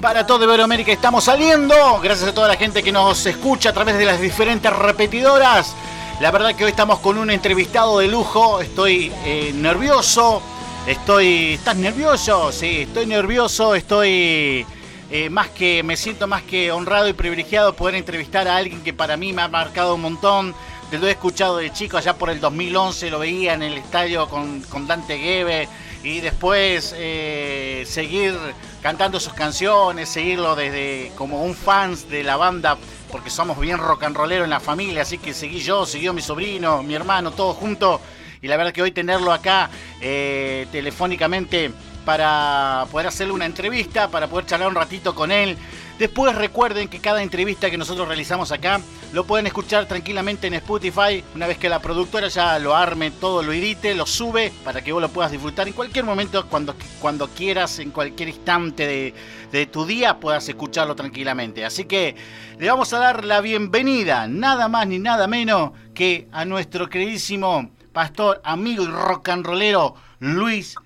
Para todo Iberoamérica estamos saliendo. Gracias a toda la gente que nos escucha a través de las diferentes repetidoras. La verdad que hoy estamos con un entrevistado de lujo. Estoy eh, nervioso. Estoy. ¿Estás nervioso? Sí, estoy nervioso. Estoy. Eh, más que. Me siento más que honrado y privilegiado poder entrevistar a alguien que para mí me ha marcado un montón. Lo he escuchado de chico, allá por el 2011 lo veía en el estadio con, con Dante Gebe y después eh, seguir cantando sus canciones, seguirlo desde como un fans de la banda, porque somos bien rock and rollero en la familia, así que seguí yo, siguió mi sobrino, mi hermano, todos juntos. Y la verdad que hoy tenerlo acá eh, telefónicamente para poder hacerle una entrevista, para poder charlar un ratito con él, Después recuerden que cada entrevista que nosotros realizamos acá lo pueden escuchar tranquilamente en Spotify. Una vez que la productora ya lo arme, todo lo edite, lo sube para que vos lo puedas disfrutar en cualquier momento, cuando, cuando quieras, en cualquier instante de, de tu día, puedas escucharlo tranquilamente. Así que le vamos a dar la bienvenida, nada más ni nada menos que a nuestro queridísimo pastor, amigo y rock and rollero Luis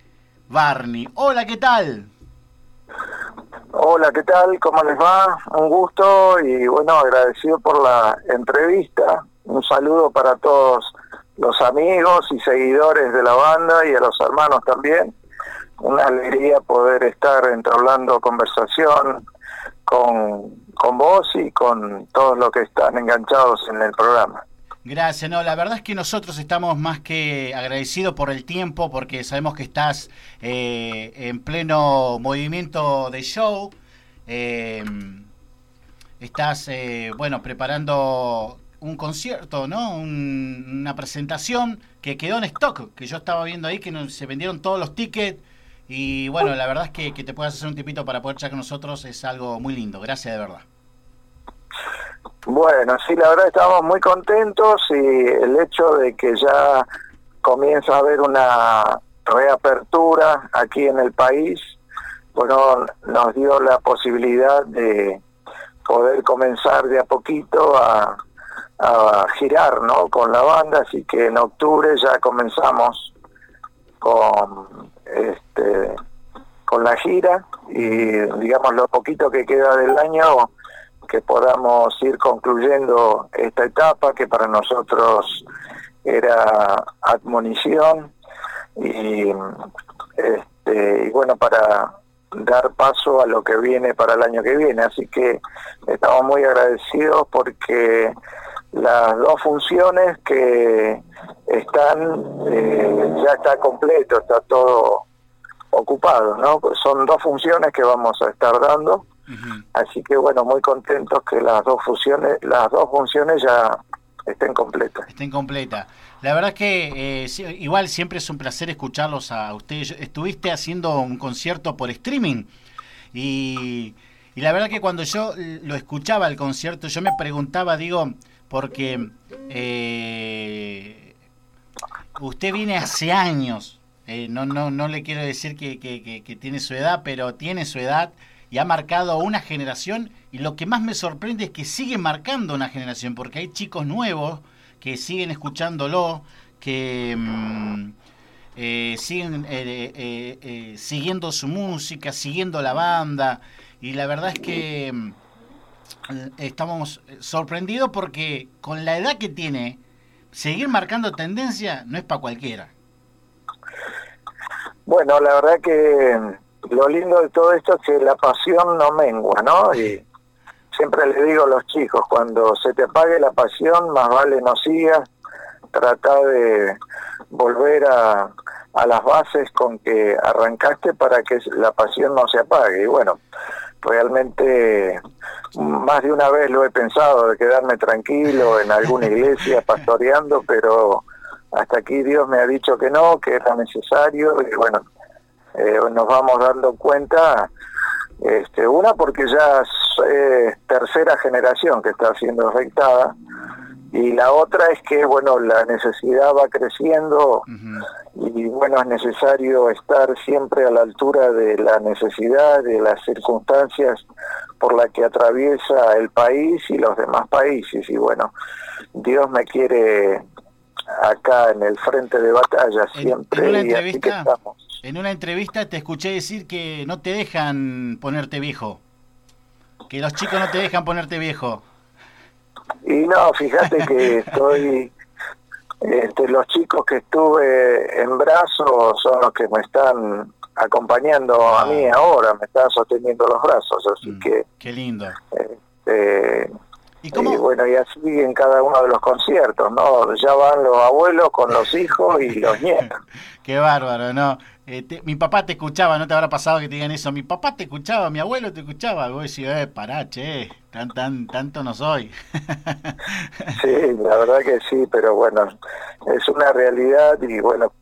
Barney. Hola, ¿qué tal? Hola, ¿qué tal? ¿Cómo les va? Un gusto y bueno, agradecido por la entrevista. Un saludo para todos los amigos y seguidores de la banda y a los hermanos también. Una alegría poder estar entablando conversación con, con vos y con todos los que están enganchados en el programa. Gracias, no, la verdad es que nosotros estamos más que agradecidos por el tiempo, porque sabemos que estás eh, en pleno movimiento de show, eh, estás, eh, bueno, preparando un concierto, ¿no? una presentación que quedó en stock, que yo estaba viendo ahí que se vendieron todos los tickets y bueno, la verdad es que, te puedas hacer un tipito para poder echar con nosotros es algo muy lindo, gracias de verdad. Bueno, sí, la verdad estamos muy contentos y el hecho de que ya comienza a haber una reapertura aquí en el país, bueno, nos dio la posibilidad de poder comenzar de a poquito a, girar, ¿no? Con la banda, así que en octubre ya comenzamos con este con la gira y digamos lo poquito que queda del año que podamos ir concluyendo esta etapa que para nosotros era admonición y, este, y bueno, para dar paso a lo que viene para el año que viene. Así que estamos muy agradecidos porque las dos funciones que están, eh, ya está completo, está todo ocupado, ¿no? Son dos funciones que vamos a estar dando Así que bueno, muy contentos que las dos funciones, las dos funciones ya estén completas. Estén completas. La verdad es que eh, igual siempre es un placer escucharlos a ustedes. Estuviste haciendo un concierto por streaming y, la verdad que cuando yo lo escuchaba el concierto, yo me preguntaba, digo, porque eh, usted viene hace años, eh, no, no, no le quiero decir que, que tiene su edad, pero tiene su edad y ha marcado una generación y lo que más me sorprende es que sigue marcando una generación porque hay chicos nuevos que siguen escuchándolo, que mm, eh, siguen eh, eh, siguiendo su música, siguiendo la banda y la verdad es que mm, estamos sorprendidos porque con la edad que tiene, seguir marcando tendencia no es para cualquiera. Bueno, la verdad que lo lindo de todo esto es que la pasión no mengua, ¿no? Y siempre le digo a los chicos, cuando se te apague la pasión, más vale no sigas, trata de volver a, a las bases con que arrancaste para que la pasión no se apague. Y bueno, realmente más de una vez lo he pensado de quedarme tranquilo en alguna iglesia pastoreando, pero hasta aquí Dios me ha dicho que no, que era necesario y bueno, eh, nos vamos dando cuenta, este, una porque ya es tercera generación que está siendo afectada, y la otra es que bueno la necesidad va creciendo y bueno es necesario estar siempre a la altura de la necesidad de las circunstancias por las que atraviesa el país y los demás países y bueno Dios me quiere acá en el frente de batalla siempre y así que estamos en una entrevista te escuché decir que no te dejan ponerte viejo. Que los chicos no te dejan ponerte viejo. Y no, fíjate que estoy, este, los chicos que estuve en brazos son los que me están acompañando a mí ah. ahora, me están sosteniendo los brazos, así mm, que... Qué lindo. Este, ¿Y, bueno, y así en cada uno de los conciertos, ¿no? Ya van los abuelos con los hijos y los nietos. Qué bárbaro, ¿no? Eh, mi papá te escuchaba, ¿no te habrá pasado que te digan eso? Mi papá te escuchaba, mi abuelo te escuchaba. Vos decís, eh, pará, che, tan, tan, tanto no soy. sí, la verdad que sí, pero bueno, es una realidad y bueno,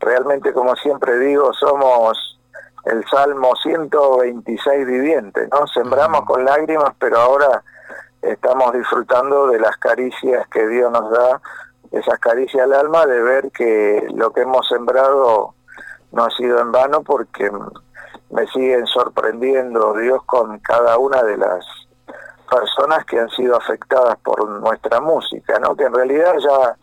realmente como siempre digo, somos el Salmo 126 viviente, ¿no? Sembramos con lágrimas, pero ahora estamos disfrutando de las caricias que Dios nos da, esas caricias al alma de ver que lo que hemos sembrado no ha sido en vano porque me siguen sorprendiendo Dios con cada una de las personas que han sido afectadas por nuestra música, ¿no? Que en realidad ya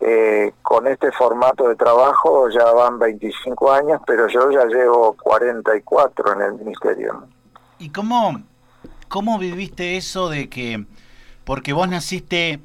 eh, con este formato de trabajo ya van 25 años, pero yo ya llevo 44 en el ministerio. ¿Y cómo, cómo viviste eso de que, porque vos naciste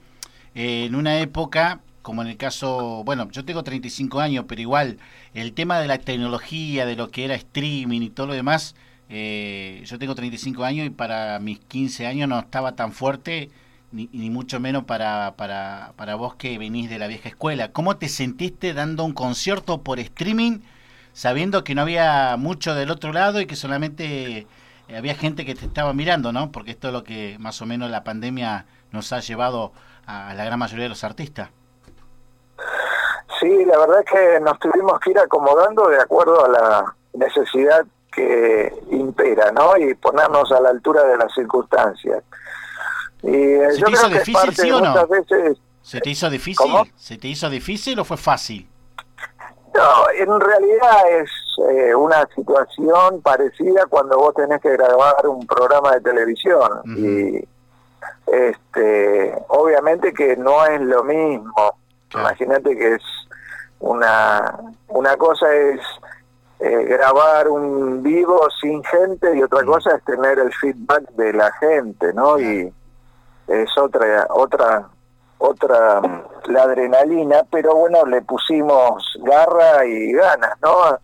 eh, en una época como en el caso, bueno, yo tengo 35 años, pero igual el tema de la tecnología, de lo que era streaming y todo lo demás, eh, yo tengo 35 años y para mis 15 años no estaba tan fuerte, ni, ni mucho menos para, para, para vos que venís de la vieja escuela. ¿Cómo te sentiste dando un concierto por streaming, sabiendo que no había mucho del otro lado y que solamente había gente que te estaba mirando, ¿no? Porque esto es lo que más o menos la pandemia nos ha llevado a la gran mayoría de los artistas. Sí, la verdad es que nos tuvimos que ir acomodando de acuerdo a la necesidad que impera, ¿no? Y ponernos a la altura de las circunstancias. Y eh, ¿Se te hizo difícil, sí o no? ¿Se te hizo difícil? ¿Se te hizo difícil o fue fácil? No, en realidad es eh, una situación parecida cuando vos tenés que grabar un programa de televisión. Y este, obviamente que no es lo mismo. Imagínate que es una, una cosa es eh, grabar un vivo sin gente y otra mm. cosa es tener el feedback de la gente, ¿no? Y es otra, otra, otra, la adrenalina, pero bueno, le pusimos garra y ganas, ¿no?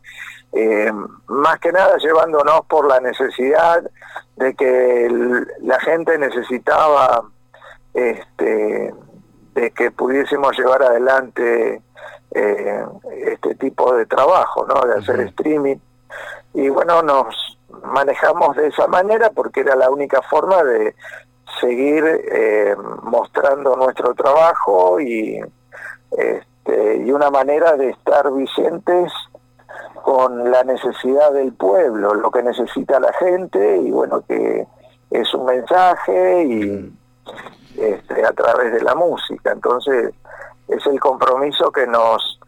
Eh, más que nada llevándonos por la necesidad de que la gente necesitaba este de que pudiésemos llevar adelante eh, este tipo de trabajo, ¿no? De hacer streaming. Y bueno, nos manejamos de esa manera porque era la única forma de seguir eh, mostrando nuestro trabajo y, este, y una manera de estar vigentes con la necesidad del pueblo, lo que necesita la gente y bueno, que es un mensaje y este, a través de la música. Entonces, es el compromiso que nos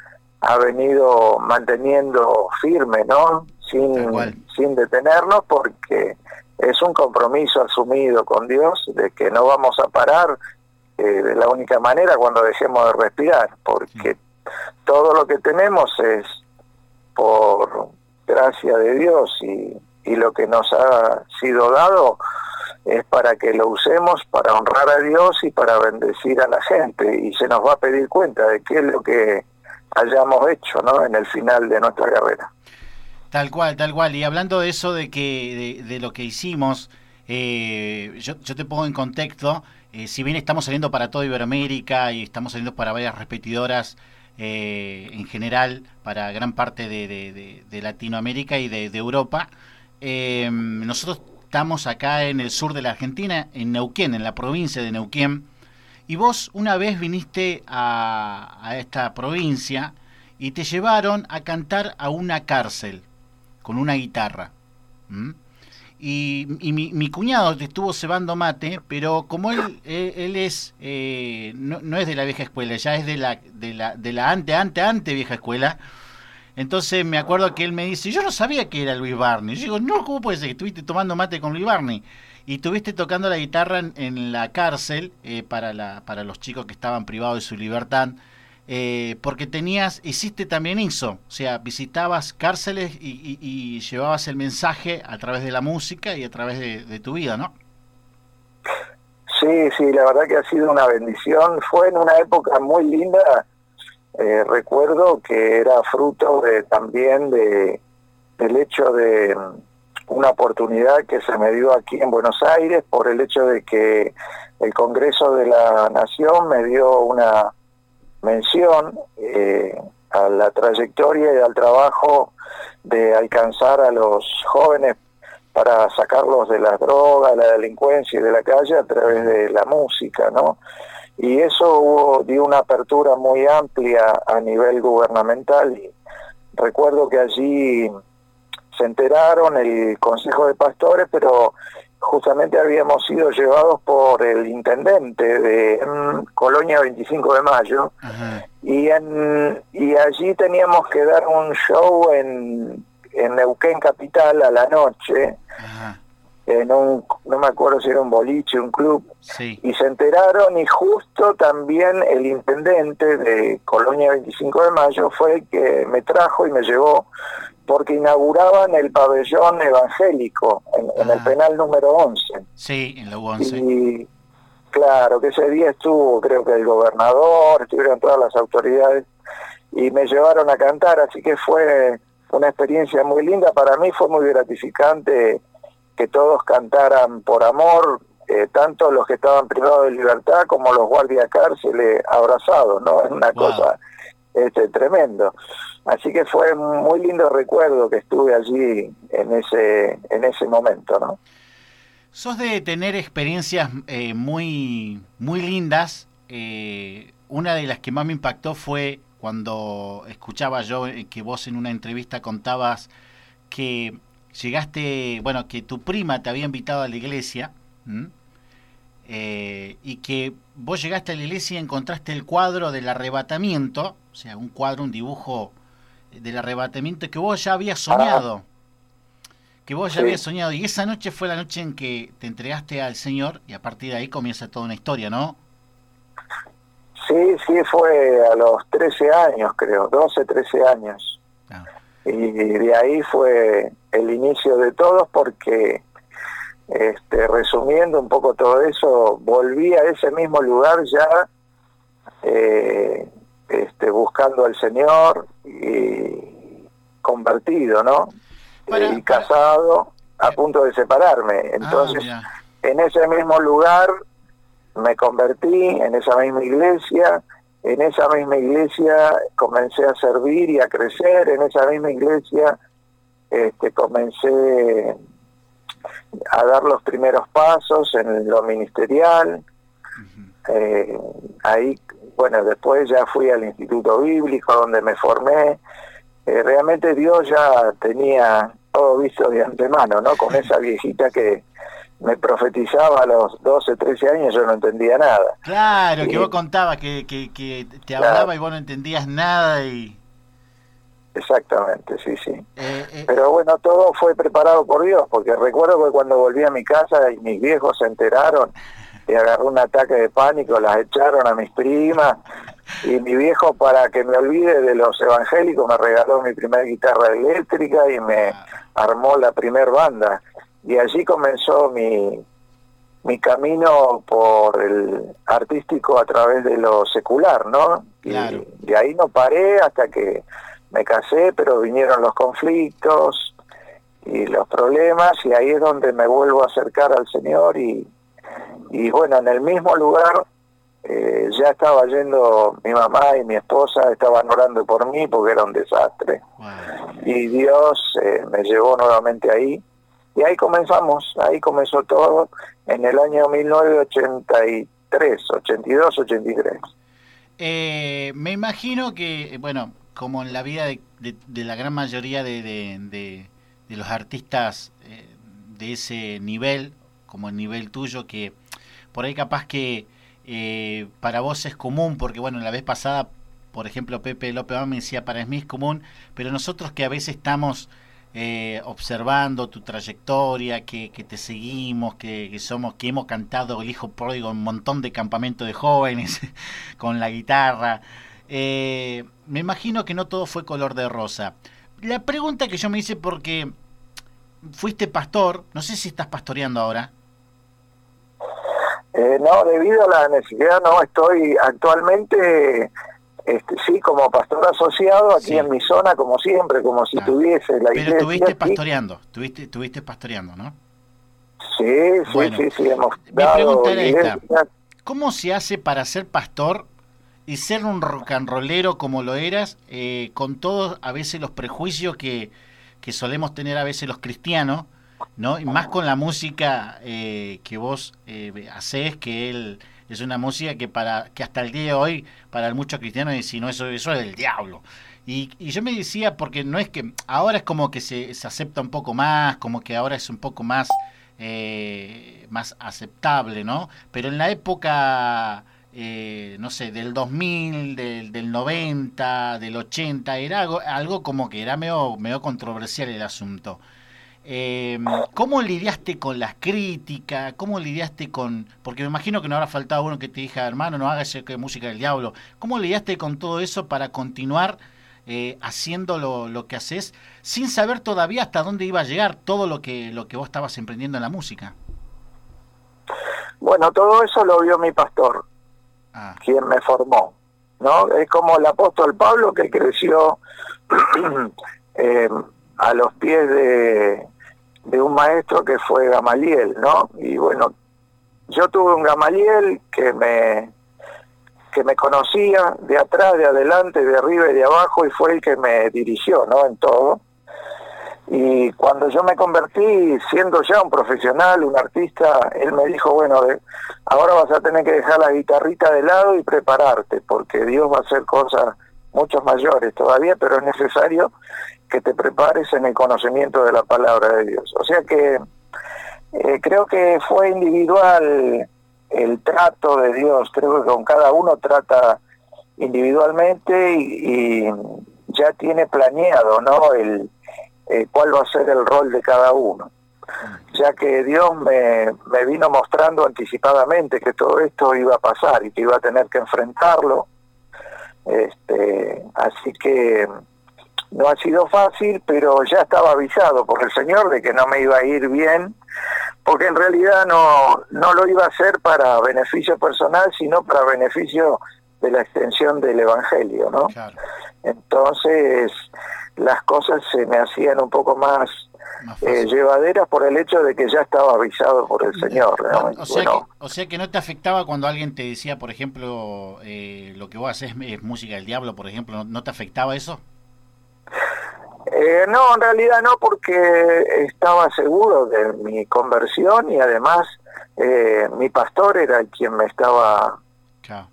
ha venido manteniendo firme, ¿no? Sin, sin detenernos, porque es un compromiso asumido con Dios de que no vamos a parar eh, de la única manera cuando dejemos de respirar, porque todo lo que tenemos es por gracia de Dios y, y lo que nos ha sido dado es para que lo usemos para honrar a Dios y para bendecir a la gente y se nos va a pedir cuenta de qué es lo que hayamos hecho ¿no? en el final de nuestra carrera. Tal cual, tal cual. Y hablando de eso, de que de, lo que hicimos, eh, yo, yo, te pongo en contexto, eh, si bien estamos saliendo para toda Iberoamérica y estamos saliendo para varias repetidoras eh, en general, para gran parte de, de Latinoamérica y de, Europa, nosotros Estamos acá en el sur de la Argentina, en Neuquén, en la provincia de Neuquén. Y vos una vez viniste a, esta provincia y te llevaron a cantar a una cárcel con una guitarra. Y, mi, cuñado te estuvo cebando mate, pero como él, él, es, eh, no, es de la vieja escuela, ya es de la, de la, de la ante, ante, ante vieja escuela, entonces me acuerdo que él me dice, yo no sabía que era Luis Barney. Yo digo, no, ¿cómo puede ser que estuviste tomando mate con Luis Barney? Y estuviste tocando la guitarra en, la cárcel eh, para, la, para los chicos que estaban privados de su libertad. Eh, porque tenías, hiciste también eso, o sea, visitabas cárceles y, llevabas el mensaje a través de la música y a través de, tu vida, ¿no? Sí, sí, la verdad que ha sido una bendición. Fue en una época muy linda. Eh, recuerdo que era fruto también de del hecho de mm, una oportunidad que se me dio aquí en Buenos Aires por el hecho de que el Congreso de la Nación me dio una mención eh, a la trayectoria y al trabajo de alcanzar a los jóvenes para sacarlos de las drogas, la delincuencia y de la calle a través de la música, ¿no? Y eso hubo, dio una apertura muy amplia a nivel gubernamental. Y recuerdo que allí se enteraron el Consejo de Pastores, pero justamente habíamos sido llevados por el intendente de Colonia 25 de Mayo. Y en y allí teníamos que dar un show en, en Neuquén Capital a la noche en un no me acuerdo si era un boliche un club y se enteraron y justo también el intendente de Colonia 25 de Mayo fue el que me trajo y me llevó porque inauguraban el pabellón evangélico en, el ah. penal número 11. Sí, en la 11. Y claro, que ese día estuvo, creo que el gobernador, estuvieron todas las autoridades y me llevaron a cantar, así que fue una experiencia muy linda. Para mí fue muy gratificante que todos cantaran por amor, eh, tanto los que estaban privados de libertad como los guardias cárceles abrazados, ¿no? Es una cosa este, tremendo. Así que fue muy lindo recuerdo que estuve allí en ese, en ese momento, ¿no? Sos de tener experiencias eh, muy, muy lindas. Eh, una de las que más me impactó fue cuando escuchaba yo eh, que vos en una entrevista contabas que llegaste, bueno, que tu prima te había invitado a la iglesia y que vos llegaste a la iglesia y encontraste el cuadro del arrebatamiento, o sea, un cuadro, un dibujo del arrebatamiento que vos ya habías soñado. Que vos ya habías soñado. Y esa noche fue la noche en que te entregaste al Señor y a partir de ahí comienza toda una historia, ¿no? Sí, sí, fue a los 13 años, creo, 12, 13 años. Ah. Y de ahí fue el inicio de todo porque, este, resumiendo un poco todo eso, volví a ese mismo lugar ya eh, este, buscando al Señor y convertido, ¿no? y casado a punto de separarme. Ah, Entonces, en ese mismo lugar me convertí, en esa misma iglesia, en esa misma iglesia comencé a servir y a crecer, en esa misma iglesia este, comencé a dar los primeros pasos en lo ministerial. Eh, ahí bueno, después ya fui al Instituto Bíblico donde me formé. Eh, realmente Dios ya tenía todo visto de antemano, ¿no? Con esa viejita que me profetizaba a los 12, 13 años, yo no entendía nada. Claro, que vos contabas que, que, te hablaba y vos no entendías nada y... Exactamente, sí, sí. Eh, eh. Pero bueno, todo fue preparado por Dios, porque recuerdo que cuando volví a mi casa y mis viejos se enteraron, y agarró un ataque de pánico, las echaron a mis primas y mi viejo para que me olvide de los evangélicos me regaló mi primera guitarra eléctrica y me armó la primer banda y allí comenzó mi mi camino por el artístico a través de lo secular, ¿no? Y de ahí no paré hasta que me casé, pero vinieron los conflictos y los problemas y ahí es donde me vuelvo a acercar al Señor y, y bueno, en el mismo lugar eh, ya estaba yendo mi mamá y mi esposa, estaban orando por mí porque era un desastre. Y Dios eh, me llevó nuevamente ahí. Y ahí comenzamos, ahí comenzó todo en el año 1983, 82, 83. Eh, me imagino que, bueno, como en la vida de, la gran mayoría de, de, los artistas eh, de ese nivel, como el nivel tuyo, que por ahí capaz que eh, para vos es común, porque bueno, la vez pasada, por ejemplo, Pepe López me decía, para mí es común, pero nosotros que a veces estamos eh, observando tu trayectoria, que, te seguimos, que, somos, que hemos cantado el hijo pródigo en un montón de campamentos de jóvenes con la guitarra. Eh, me imagino que no todo fue color de rosa. La pregunta que yo me hice porque fuiste pastor, no sé si estás pastoreando ahora. Eh, no, debido a la necesidad, no, estoy actualmente, este, sí, como pastor asociado aquí en mi zona, como siempre, como si tuviese la iglesia. Pero estuviste pastoreando, estuviste, estuviste pastoreando, ¿no? Sí, sí, sí, sí, hemos mi pregunta era esta, ¿cómo se hace para ser pastor y ser un rock and rollero como lo eras, eh, con todos a veces los prejuicios que, que solemos tener a veces los cristianos, ¿no? Y más con la música eh, que vos eh, haces, que él es una música que para que hasta el día de hoy para muchos cristianos si no eso eso es del diablo. Y, y, yo me decía porque no es que ahora es como que se, se acepta un poco más, como que ahora es un poco más eh, más aceptable, ¿no? Pero en la época eh, no sé, del 2000, del, del 90, del 80, era algo, algo como que era medio, medio controversial el asunto. Eh, ¿Cómo lidiaste con las críticas? ¿Cómo lidiaste con.? Porque me imagino que no habrá faltado uno que te diga, hermano, no hagas música del diablo. ¿Cómo lidiaste con todo eso para continuar eh, haciendo lo, lo, que haces sin saber todavía hasta dónde iba a llegar todo lo que, lo que vos estabas emprendiendo en la música? Bueno, todo eso lo vio mi pastor. Ah. quien me formó. ¿no? Es como el apóstol Pablo que creció eh, a los pies de, de un maestro que fue Gamaliel, ¿no? Y bueno, yo tuve un Gamaliel que me que me conocía de atrás, de adelante, de arriba y de abajo y fue el que me dirigió, ¿no? En todo. Y cuando yo me convertí, siendo ya un profesional, un artista, él me dijo, bueno, ahora vas a tener que dejar la guitarrita de lado y prepararte, porque Dios va a hacer cosas mucho mayores todavía, pero es necesario que te prepares en el conocimiento de la palabra de Dios. O sea que eh, creo que fue individual el trato de Dios, creo que con cada uno trata individualmente y, ya tiene planeado, ¿no? El, eh, cuál va a ser el rol de cada uno, ya que Dios me, me vino mostrando anticipadamente que todo esto iba a pasar y que iba a tener que enfrentarlo. Este, así que no ha sido fácil, pero ya estaba avisado por el Señor de que no me iba a ir bien, porque en realidad no, no lo iba a hacer para beneficio personal, sino para beneficio de la extensión del Evangelio, ¿no? Entonces, las cosas se me hacían un poco más, eh, llevaderas por el hecho de que ya estaba avisado por el Señor. O, sea que, o, sea que, no te afectaba cuando alguien te decía, por ejemplo, eh, lo que vos haces es música del diablo, por ejemplo, ¿no, te afectaba eso? Eh, no, en realidad no, porque estaba seguro de mi conversión y además mi pastor era el quien me estaba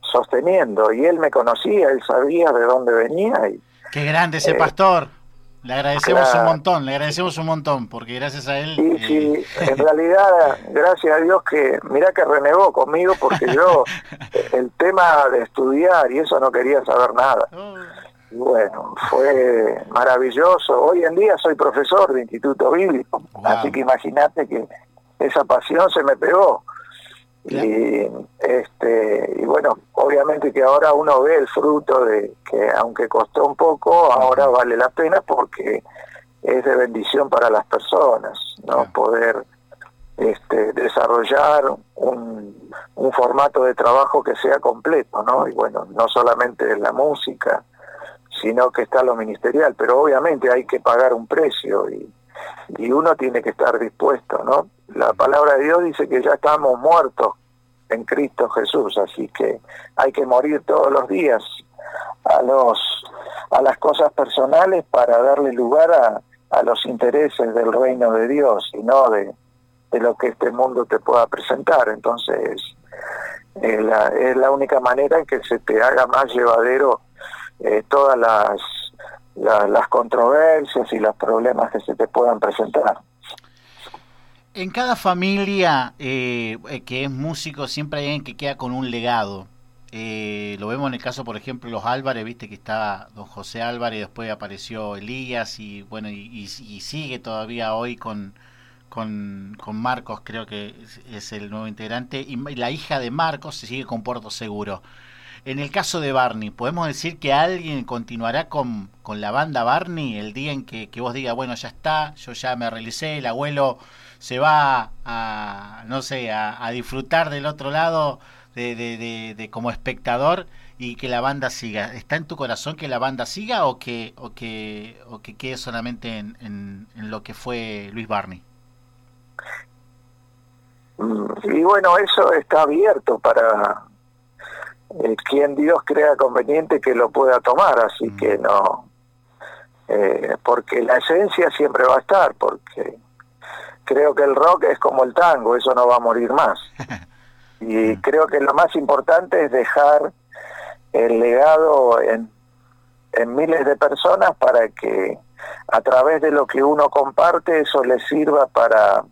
sosteniendo y él me conocía, él sabía de dónde venía y Qué grande ese eh, pastor. Le agradecemos un montón, le agradecemos un montón, porque gracias a él... Sí, sí, eh, en realidad, gracias a Dios que, mira que renegó conmigo, porque yo el tema de estudiar y eso no quería saber nada. Oh. Y bueno, fue maravilloso. Hoy en día soy profesor de Instituto Bíblico, así que imagínate que esa pasión se me pegó. Y, este, y bueno, obviamente que ahora uno ve el fruto de que aunque costó un poco, ahora vale la pena porque es de bendición para las personas, ¿no? Poder este, desarrollar un, un formato de trabajo que sea completo, ¿no? Y bueno, no solamente la música, sino que está lo ministerial, pero obviamente hay que pagar un precio y, y uno tiene que estar dispuesto, ¿no? La palabra de Dios dice que ya estamos muertos en Cristo Jesús, así que hay que morir todos los días a los a las cosas personales para darle lugar a, a los intereses del reino de Dios y no de, de lo que este mundo te pueda presentar. Entonces, es la, es la única manera en que se te haga más llevadero eh, todas las, las controversias y los problemas que se te puedan presentar. En cada familia eh, eh, que es músico siempre hay alguien que queda con un legado. Eh, lo vemos en el caso, por ejemplo, los Álvarez, viste que estaba don José Álvarez, después apareció Elías y bueno, y, sigue todavía hoy con, con, Marcos, creo que es, el nuevo integrante, y, la hija de Marcos se sigue con Puerto Seguro. En el caso de Barney, ¿podemos decir que alguien continuará con, con la banda Barney el día en que, que vos digas, bueno, ya está, yo ya me realicé, el abuelo se va a, no sé, a, disfrutar del otro lado de, de, de, como espectador y que la banda siga. ¿Está en tu corazón que la banda siga o que, o que, o que quede solamente en, en, lo que fue Luis Barney? Mm, y bueno, eso está abierto para eh, quien Dios crea conveniente que lo pueda tomar, así mm. que no, eh, porque la esencia siempre va a estar, porque creo que el rock es como el tango, eso no va a morir más. Y creo que lo más importante es dejar el legado en, en miles de personas para que a través de lo que uno comparte eso les sirva para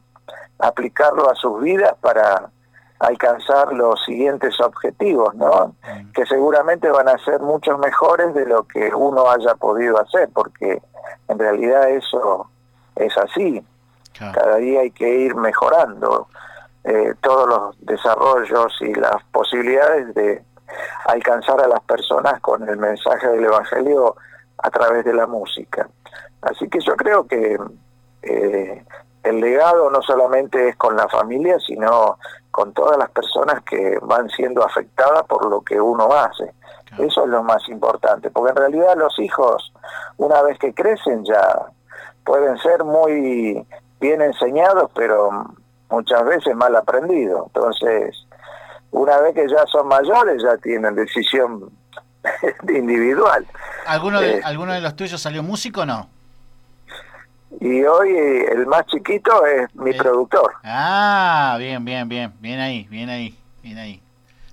aplicarlo a sus vidas para alcanzar los siguientes objetivos, ¿no? Mm. Que seguramente van a ser muchos mejores de lo que uno haya podido hacer, porque en realidad eso es así. Cada día hay que ir mejorando eh, todos los desarrollos y las posibilidades de alcanzar a las personas con el mensaje del Evangelio a través de la música. Así que yo creo que el legado no solamente es con la familia, sino con todas las personas que van siendo afectadas por lo que uno hace. Eso es lo más importante, porque en realidad los hijos, una vez que crecen, ya pueden ser muy bien enseñados, pero muchas veces mal aprendidos. Entonces, una vez que ya son mayores, ya tienen decisión individual. ¿Alguno de, eh, ¿Alguno de los tuyos salió músico o no? Y hoy el más chiquito es mi eh, productor. Ah, bien, bien, bien. Bien ahí, bien ahí, bien ahí.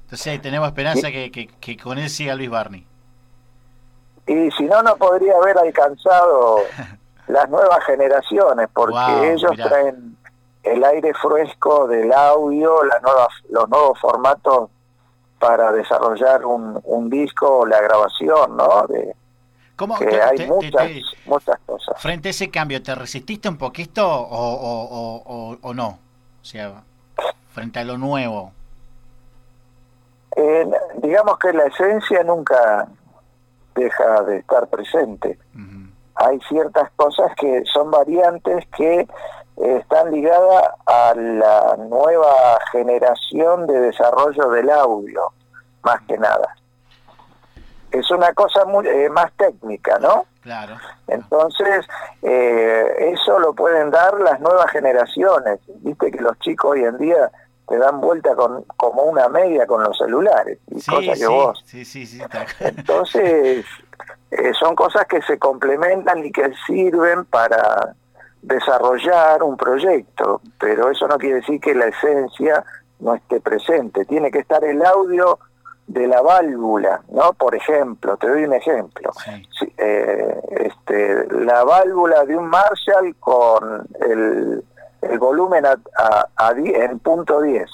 Entonces tenemos esperanza que, que, con él siga Luis Barney. Y si no, no podría haber alcanzado las nuevas generaciones, porque ellos traen el aire fresco del audio, las nuevas, los nuevos formatos para desarrollar un, un disco o la grabación, ¿no? De, ¿Cómo que hay muchas, muchas cosas. Frente a ese cambio, ¿te resististe un poquito o, o, o, o no? O sea, frente a lo nuevo. Eh, digamos que la esencia nunca deja de estar presente. Hay ciertas cosas que son variantes que están ligadas a la nueva generación de desarrollo del audio, más que nada es una cosa muy, eh, más técnica, ¿no? Claro. Entonces, eh, eso lo pueden dar las nuevas generaciones. Viste que los chicos hoy en día te dan vuelta con como una media con los celulares y sí, cosas que vos. Sí, sí, sí. Entonces, eh, son cosas que se complementan y que sirven para desarrollar un proyecto, pero eso no quiere decir que la esencia no esté presente. Tiene que estar el audio de la válvula, ¿no? Por ejemplo, te doy un ejemplo. Eh, este, la válvula de un Marshall con el, el volumen a, a, en punto 10,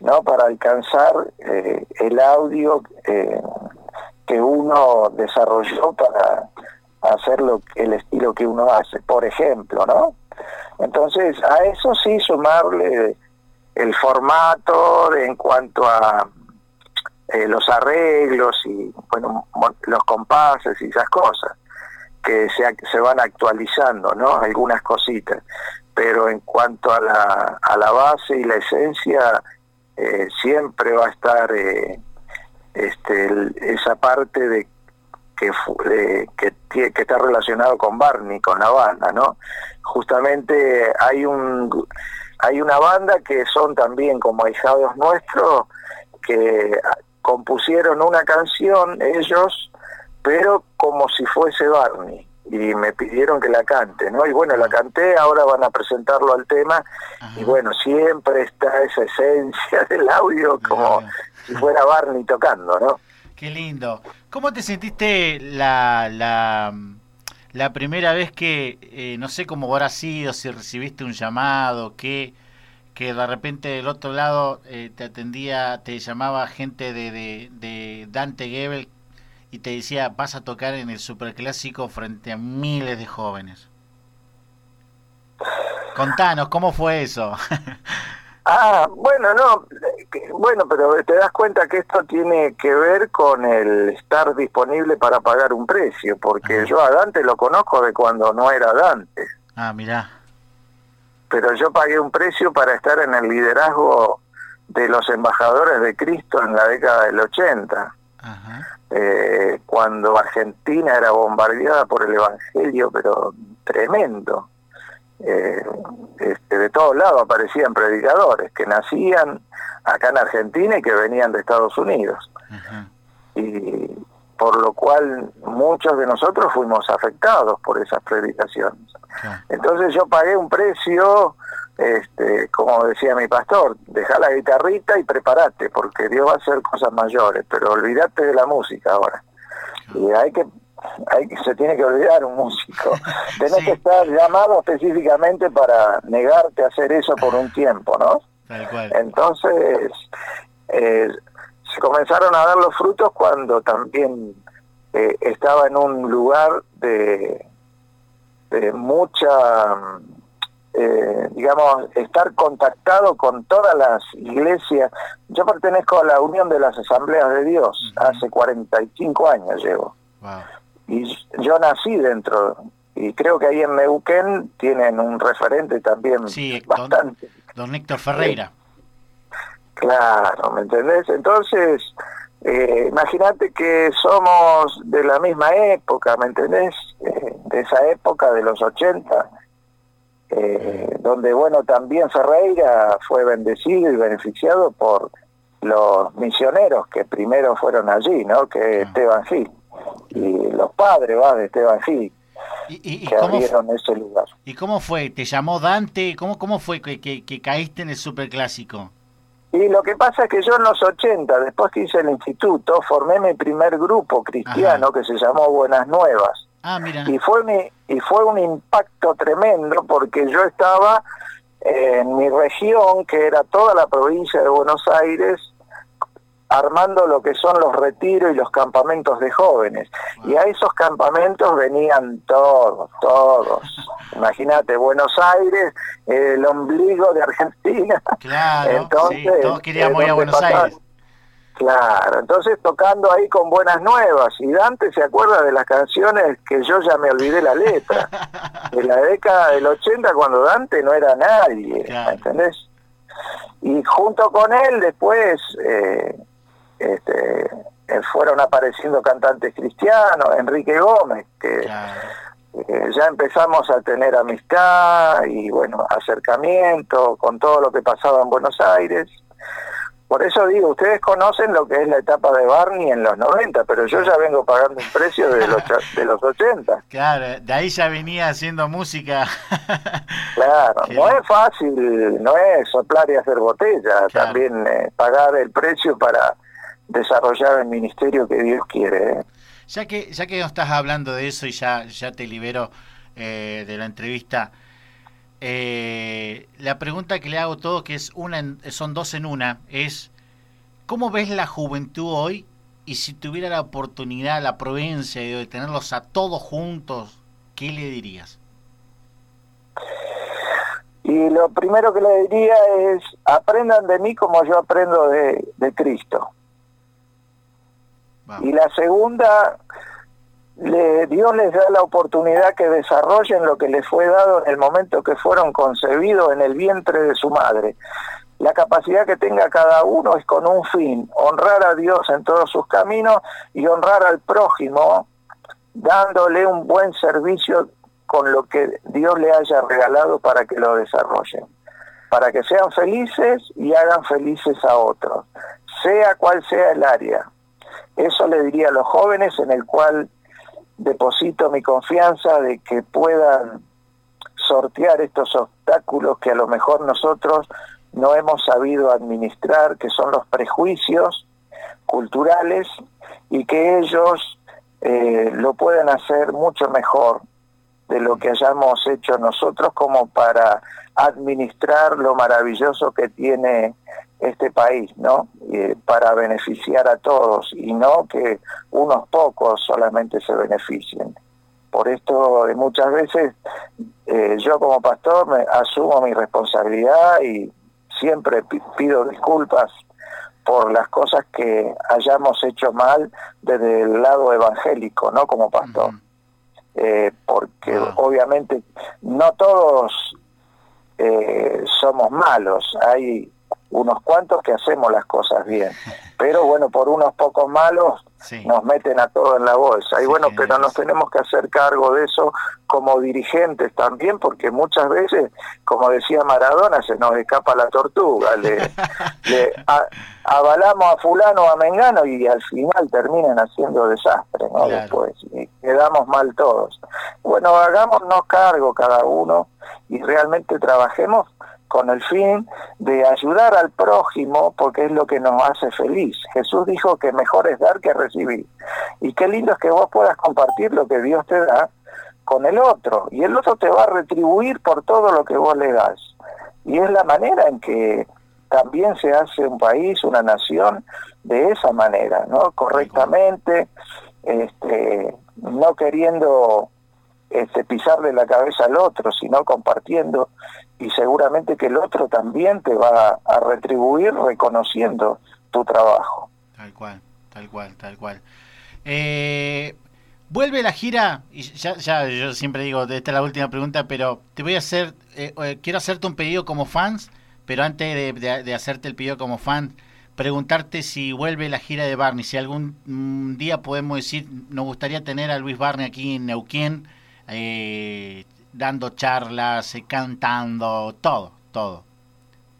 ¿no? Para alcanzar eh, el audio eh, que uno desarrolló para hacer lo, el estilo que uno hace, por ejemplo, ¿no? Entonces, a eso sí sumarle el formato en cuanto a eh, los arreglos y bueno los compases y esas cosas que se, van actualizando, ¿no? Algunas cositas. Pero en cuanto a la, a la base y la esencia, eh, siempre va a estar eh, este, esa parte de que, que, que, está relacionado con Barney, con la banda, ¿no? Justamente hay un hay una banda que son también como ahijados nuestros que compusieron una canción ellos, pero como si fuese Barney y me pidieron que la cante, ¿no? Y bueno, la canté, ahora van a presentarlo al tema y bueno, siempre está esa esencia del audio como si fuera Barney tocando, ¿no? Qué lindo. ¿Cómo te sentiste la, la, la primera vez que, eh, no sé cómo habrá sido, si recibiste un llamado, qué que de repente del otro lado eh, te atendía, te llamaba gente de, de, Dante Gebel y te decía, vas a tocar en el superclásico frente a miles de jóvenes. Contanos, ¿cómo fue eso? ah, bueno, no, bueno, pero te das cuenta que esto tiene que ver con el estar disponible para pagar un precio, porque yo a Dante lo conozco de cuando no era Dante. Ah, mirá. Pero yo pagué un precio para estar en el liderazgo de los embajadores de Cristo en la década del 80, eh, cuando Argentina era bombardeada por el Evangelio, pero tremendo. Eh, este, de todos lados aparecían predicadores que nacían acá en Argentina y que venían de Estados Unidos. Y por lo cual muchos de nosotros fuimos afectados por esas predicaciones. Entonces yo pagué un precio, este, como decía mi pastor, deja la guitarrita y prepárate, porque Dios va a hacer cosas mayores, pero olvídate de la música ahora. Y hay que hay, se tiene que olvidar un músico. Tenés que estar llamado específicamente para negarte a hacer eso por un tiempo, ¿no? Entonces, eh, se comenzaron a dar los frutos cuando también eh, estaba en un lugar de, de mucha, eh, digamos, estar contactado con todas las iglesias. Yo pertenezco a la Unión de las Asambleas de Dios, hace 45 años llevo. Y yo nací dentro, y creo que ahí en Neuquén tienen un referente también bastante. Don, Héctor Ferreira. Claro, ¿me entendés? Entonces, eh, imagínate que somos de la misma época, ¿me entendés? Eh, de esa época de los 80, eh, donde, bueno, también Ferreira fue bendecido y beneficiado por los misioneros que primero fueron allí, ¿no? Que es Esteban Gil, y los padres, va, de Esteban Gil. ¿Y, que abrieron ese lugar. ¿Y cómo fue? ¿Te llamó Dante? ¿Cómo, cómo fue que, que, que caíste en el superclásico? Y lo que pasa es que yo en los 80, después que hice el instituto, formé mi primer grupo cristiano que se llamó Buenas Nuevas. Ah, mira. Y fue, mi, y fue un impacto tremendo porque yo estaba en mi región, que era toda la provincia de Buenos Aires, armando lo que son los retiros y los campamentos de jóvenes. Y a esos campamentos venían todos, todos. Imagínate, Buenos Aires, el ombligo de Argentina. Claro, entonces, todos queríamos ir a Buenos Aires. Claro, entonces tocando ahí con buenas nuevas. Y Dante se acuerda de las canciones que yo ya me olvidé la letra. De la década del 80 cuando Dante no era nadie, ¿me entendés? Y junto con él después eh, este, eh, fueron apareciendo cantantes cristianos, Enrique Gómez, que eh, ya empezamos a tener amistad y bueno, acercamiento con todo lo que pasaba en Buenos Aires. Por eso digo, ustedes conocen lo que es la etapa de Barney en los 90, pero yo ya vengo pagando un precio de los, de los 80. Claro, de ahí ya venía haciendo música. claro, no es fácil, no es soplar y hacer botella, también eh, pagar el precio para desarrollar el ministerio que Dios quiere. ¿eh? Ya que ya que no estás hablando de eso y ya ya te libero eh, de la entrevista, eh, la pregunta que le hago todo, que es una, son dos en una, es ¿cómo ves la juventud hoy? Y si tuviera la oportunidad, la provincia de tenerlos a todos juntos, ¿qué le dirías? Y lo primero que le diría es, aprendan de mí como yo aprendo de, de Cristo. Y la segunda, le, Dios les da la oportunidad que desarrollen lo que les fue dado en el momento que fueron concebidos en el vientre de su madre. La capacidad que tenga cada uno es con un fin, honrar a Dios en todos sus caminos y honrar al prójimo, dándole un buen servicio con lo que Dios le haya regalado para que lo desarrollen, para que sean felices y hagan felices a otros, sea cual sea el área. Eso le diría a los jóvenes en el cual deposito mi confianza de que puedan sortear estos obstáculos que a lo mejor nosotros no hemos sabido administrar, que son los prejuicios culturales, y que ellos eh, lo pueden hacer mucho mejor de lo que hayamos hecho nosotros como para administrar lo maravilloso que tiene este país, ¿no? para beneficiar a todos y no que unos pocos solamente se beneficien. Por esto muchas veces eh, yo como pastor me asumo mi responsabilidad y siempre pido disculpas por las cosas que hayamos hecho mal desde el lado evangélico, no como pastor. Eh, porque obviamente no todos eh, somos malos, hay unos cuantos que hacemos las cosas bien, pero bueno, por unos pocos malos nos meten a todo en la bolsa. Y bueno, pero nos tenemos que hacer cargo de eso como dirigentes también, porque muchas veces, como decía Maradona, se nos escapa la tortuga, le, le avalamos a fulano o a Mengano y al final terminan haciendo desastre, ¿no? Después, y quedamos mal todos. Bueno, hagámonos cargo cada uno y realmente trabajemos con el fin de ayudar al prójimo porque es lo que nos hace feliz. Jesús dijo que mejor es dar que recibir. Y qué lindo es que vos puedas compartir lo que Dios te da con el otro y el otro te va a retribuir por todo lo que vos le das. Y es la manera en que también se hace un país, una nación de esa manera, ¿no? Correctamente, este, no queriendo este, pisarle la cabeza al otro, sino compartiendo y seguramente que el otro también te va a retribuir reconociendo tu trabajo. Tal cual, tal cual, tal cual. Eh, vuelve la gira, y ya, ya yo siempre digo, esta es la última pregunta, pero te voy a hacer, eh, eh, quiero hacerte un pedido como fans, pero antes de, hacerte el pedido como fan, preguntarte si vuelve la gira de Barney, si algún mm, día podemos decir, nos gustaría tener a Luis Barney aquí en Neuquén, eh, dando charlas, eh, cantando, todo, todo.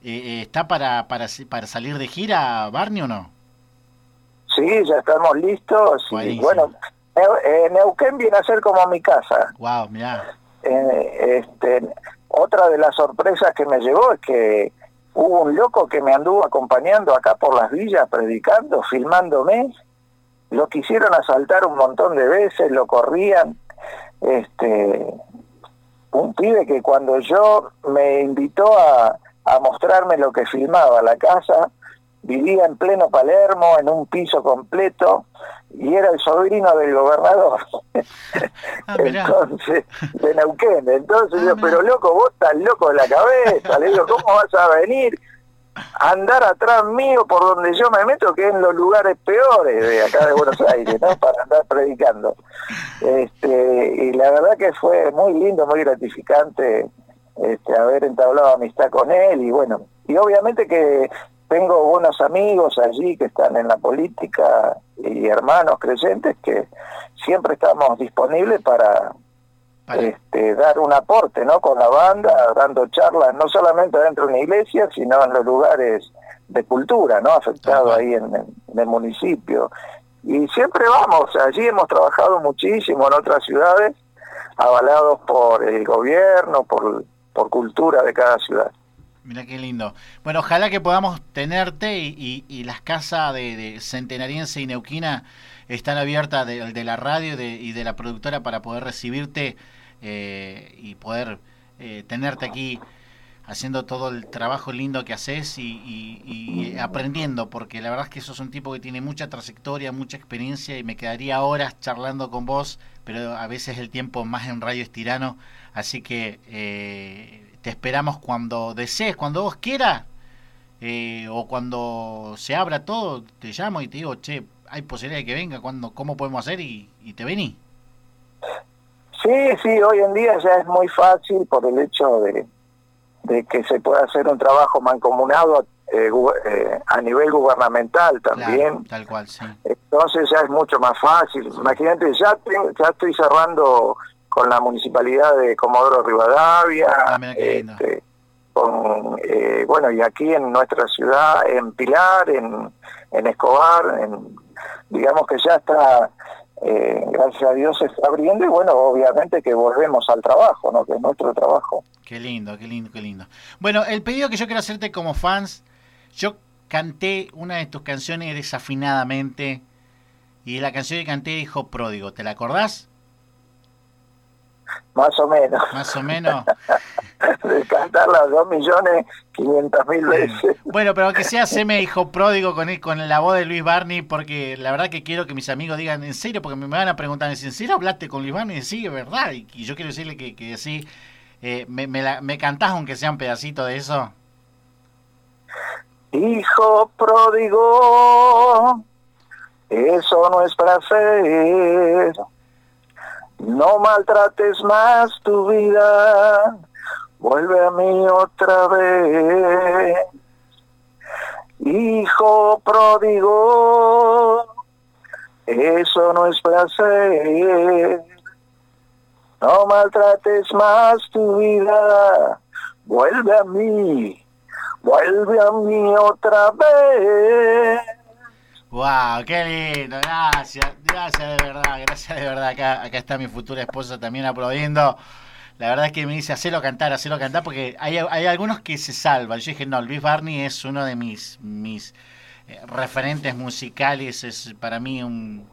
Eh, eh, ¿Está para, para, para salir de gira, Barney, o no? Sí, ya estamos listos. Y bueno, Neuquén viene a ser como mi casa. Wow, mira. este, otra de las sorpresas que me llegó es que hubo un loco que me anduvo acompañando acá por las villas predicando, filmándome. Lo quisieron asaltar un montón de veces, lo corrían. Este, un pibe que cuando yo me invitó a, mostrarme lo que filmaba la casa, vivía en pleno Palermo, en un piso completo, y era el sobrino del gobernador. Ah, Entonces, de Neuquén. Entonces yo, ah, pero loco, vos estás loco de la cabeza. Le digo, ¿cómo vas a venir? Andar atrás mío por donde yo me meto, que en los lugares peores de acá de Buenos Aires, ¿no? Para andar predicando. Este, y la verdad que fue muy lindo, muy gratificante este, haber entablado amistad con él y bueno, y obviamente que tengo buenos amigos allí que están en la política y hermanos creyentes que siempre estamos disponibles para, este, dar un aporte ¿no? con la banda, dando charlas no solamente dentro de una iglesia, sino en los lugares de cultura, ¿no? afectados ahí en, el municipio. Y siempre vamos, allí hemos trabajado muchísimo en otras ciudades, avalados por el gobierno, por, por cultura de cada ciudad. Mira qué lindo. Bueno, ojalá que podamos tenerte y, las casas de, de, Centenariense y Neuquina están abiertas de, la radio y de la productora para poder recibirte eh, y poder eh, tenerte aquí haciendo todo el trabajo lindo que haces y, aprendiendo, porque la verdad es que sos un tipo que tiene mucha trayectoria, mucha experiencia y me quedaría horas charlando con vos, pero a veces el tiempo más en radio es tirano, así que eh, te esperamos cuando desees, cuando vos quieras, o cuando se abra todo, te llamo y te digo, che, hay posibilidad de que venga, cuando, ¿cómo podemos hacer? Y, y te vení. Sí, sí, hoy en día ya es muy fácil por el hecho de, que se pueda hacer un trabajo mancomunado eh, eh, a nivel gubernamental también. tal cual, sí. Entonces ya es mucho más fácil. Imagínate, ya, ya estoy cerrando con la municipalidad de Comodoro Rivadavia, ah, este, con, eh, bueno, y aquí en nuestra ciudad, en Pilar, en, en Escobar, en, digamos que ya está eh, gracias a Dios se está abriendo y bueno, obviamente que volvemos al trabajo, ¿no? Que es nuestro trabajo. Qué lindo, qué lindo, qué lindo. Bueno, el pedido que yo quiero hacerte como fans, yo canté una de tus canciones desafinadamente y la canción que canté dijo Pródigo, ¿te la acordás? Más o menos. Más o menos. de cantarla dos millones quinientas mil veces. Bueno, pero que sea se me hijo pródigo con, con la voz de Luis Barney, porque la verdad que quiero que mis amigos digan en serio, porque me van a preguntar, ¿en serio hablaste con Luis Barney? Sí, es verdad. Y, yo quiero decirle que, que sí, eh, me, me, me cantás aunque sea un pedacito de eso. Hijo pródigo, eso no es para hacer no maltrates más tu vida, vuelve a mí otra vez. Hijo pródigo, eso no es placer. No maltrates más tu vida, vuelve a mí, vuelve a mí otra vez. Wow, qué lindo, gracias, gracias de verdad, gracias de verdad. Acá, acá está mi futura esposa también aplaudiendo. La verdad es que me dice, hacelo cantar, hacelo cantar, porque hay, hay algunos que se salvan. Yo dije, no, Luis Barney es uno de mis, mis eh, referentes musicales, es para mí un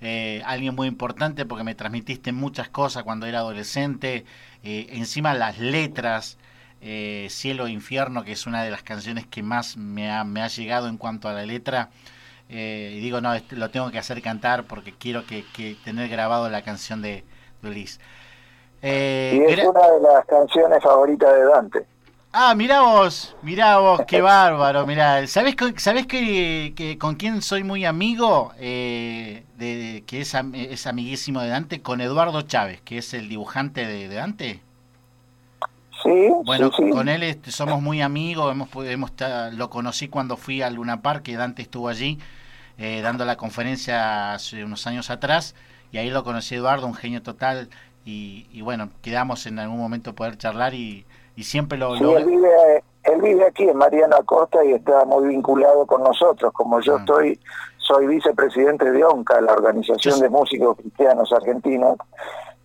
eh, alguien muy importante porque me transmitiste muchas cosas cuando era adolescente. Eh, encima las letras, Cielo e Infierno, que es una de las canciones que más me ha, me ha llegado en cuanto a la letra. Eh, y digo, no, este, lo tengo que hacer cantar porque quiero que, tener grabado la canción de, Luis. Eh, y es una de las canciones favoritas de Dante. Ah, mirá vos, mirá vos, qué bárbaro, mirá. ¿Sabés, sabés que, con quién soy muy amigo? Eh, de, que es, es, amiguísimo de Dante, con Eduardo Chávez, que es el dibujante de, Dante. Sí, bueno, con él este, somos muy amigos, hemos, hemos, lo conocí cuando fui al Luna Park, que Dante estuvo allí eh, dando la conferencia hace unos años atrás y ahí lo conocí Eduardo, un genio total y, bueno, quedamos en algún momento poder charlar y, siempre lo... Él, vive, él vive aquí en Mariana Costa y está muy vinculado con nosotros, como yo ah. estoy, soy vicepresidente de ONCA, la Organización de Músicos Cristianos Argentinos,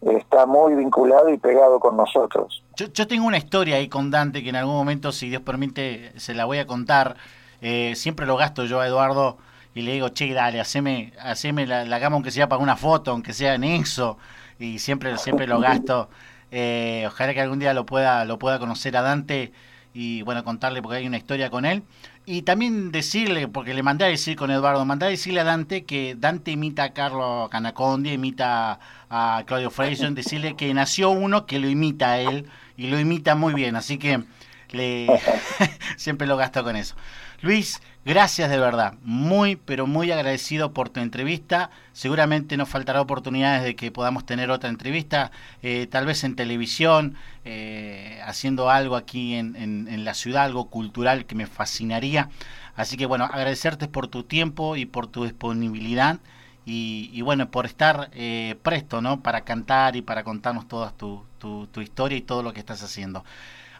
está muy vinculado y pegado con nosotros. Yo, yo tengo una historia ahí con Dante que en algún momento, si Dios permite, se la voy a contar. Eh, siempre lo gasto yo a Eduardo y le digo, che, dale, haceme, haceme la, la gama aunque sea para una foto, aunque sea en eso, y siempre, siempre lo gasto. Eh, ojalá que algún día lo pueda, lo pueda conocer a Dante y bueno, contarle porque hay una historia con él. Y también decirle, porque le mandé a decir con Eduardo, mandé a decirle a Dante que Dante imita a Carlos Canacondi, imita a Claudio Freyson, decirle que nació uno que lo imita a él y lo imita muy bien, así que le siempre lo gasto con eso. Luis, gracias de verdad. Muy, pero muy agradecido por tu entrevista. Seguramente nos faltará oportunidades de que podamos tener otra entrevista, eh, tal vez en televisión, eh, haciendo algo aquí en, la ciudad, algo cultural que me fascinaría. Así que bueno, agradecerte por tu tiempo y por tu disponibilidad. Y, bueno, por estar eh, presto, ¿no? Para cantar y para contarnos toda tu, tu historia y todo lo que estás haciendo.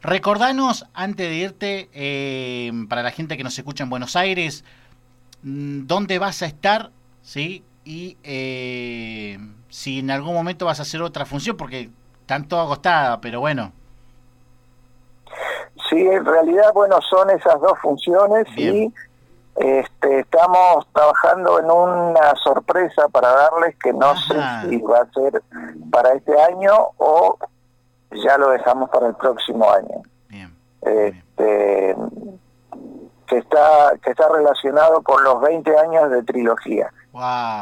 Recordanos, antes de irte, eh, para la gente que nos escucha en Buenos Aires, mm, dónde vas a estar, ¿sí? Y eh, si en algún momento vas a hacer otra función, porque tanto agostada, pero bueno. Sí, en realidad, bueno, son esas dos funciones y este, estamos trabajando en una sorpresa para darles que no sé si va a ser para este año o ya lo dejamos para el próximo año. Este, que está que está relacionado con los 20 años de trilogía.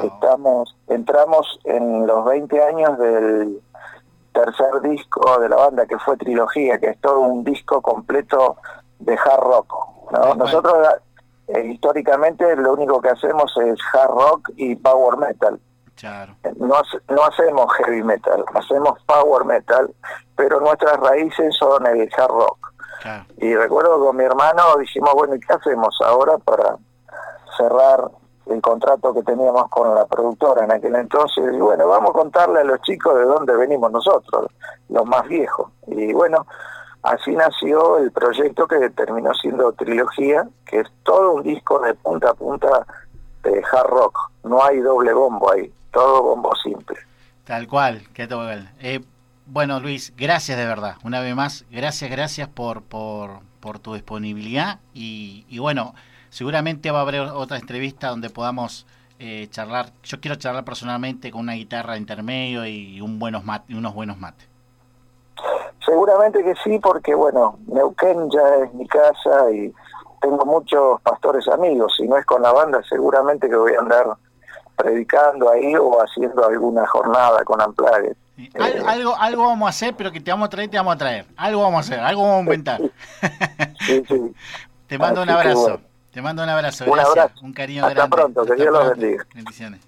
Estamos entramos en los 20 años del tercer disco de la banda que fue trilogía, que es todo un disco completo de hard rock. Nosotros eh, históricamente lo único que hacemos es hard rock y power metal. No, no hacemos heavy metal, hacemos power metal, pero nuestras raíces son el hard rock. Y recuerdo con mi hermano dijimos, bueno, ¿y qué hacemos ahora para cerrar el contrato que teníamos con la productora en aquel entonces? Y bueno, vamos a contarle a los chicos de dónde venimos nosotros, los más viejos. Y bueno, así nació el proyecto que terminó siendo Trilogía, que es todo un disco de punta a punta de hard rock. No hay doble bombo ahí todo bombo simple. Tal cual, que todo eh, bueno, Luis, gracias de verdad. Una vez más, gracias, gracias por, por, tu disponibilidad. Y, bueno, seguramente va a haber otra entrevista donde podamos eh, charlar. Yo quiero charlar personalmente con una guitarra intermedio y un buenos mate, unos buenos mates. Seguramente que sí, porque bueno, Neuquén ya es mi casa y tengo muchos pastores amigos. Si no es con la banda, seguramente que voy a andar predicando ahí o haciendo alguna jornada con Amplague. Eh. Algo, algo vamos a hacer, pero que te vamos a traer, te vamos a traer. Algo vamos a hacer, algo vamos a inventar. Te mando un abrazo. Te mando un abrazo. Un gracias. abrazo. Un cariño Hasta grande. Pronto, Hasta que Dios los bendiga. Bendiciones.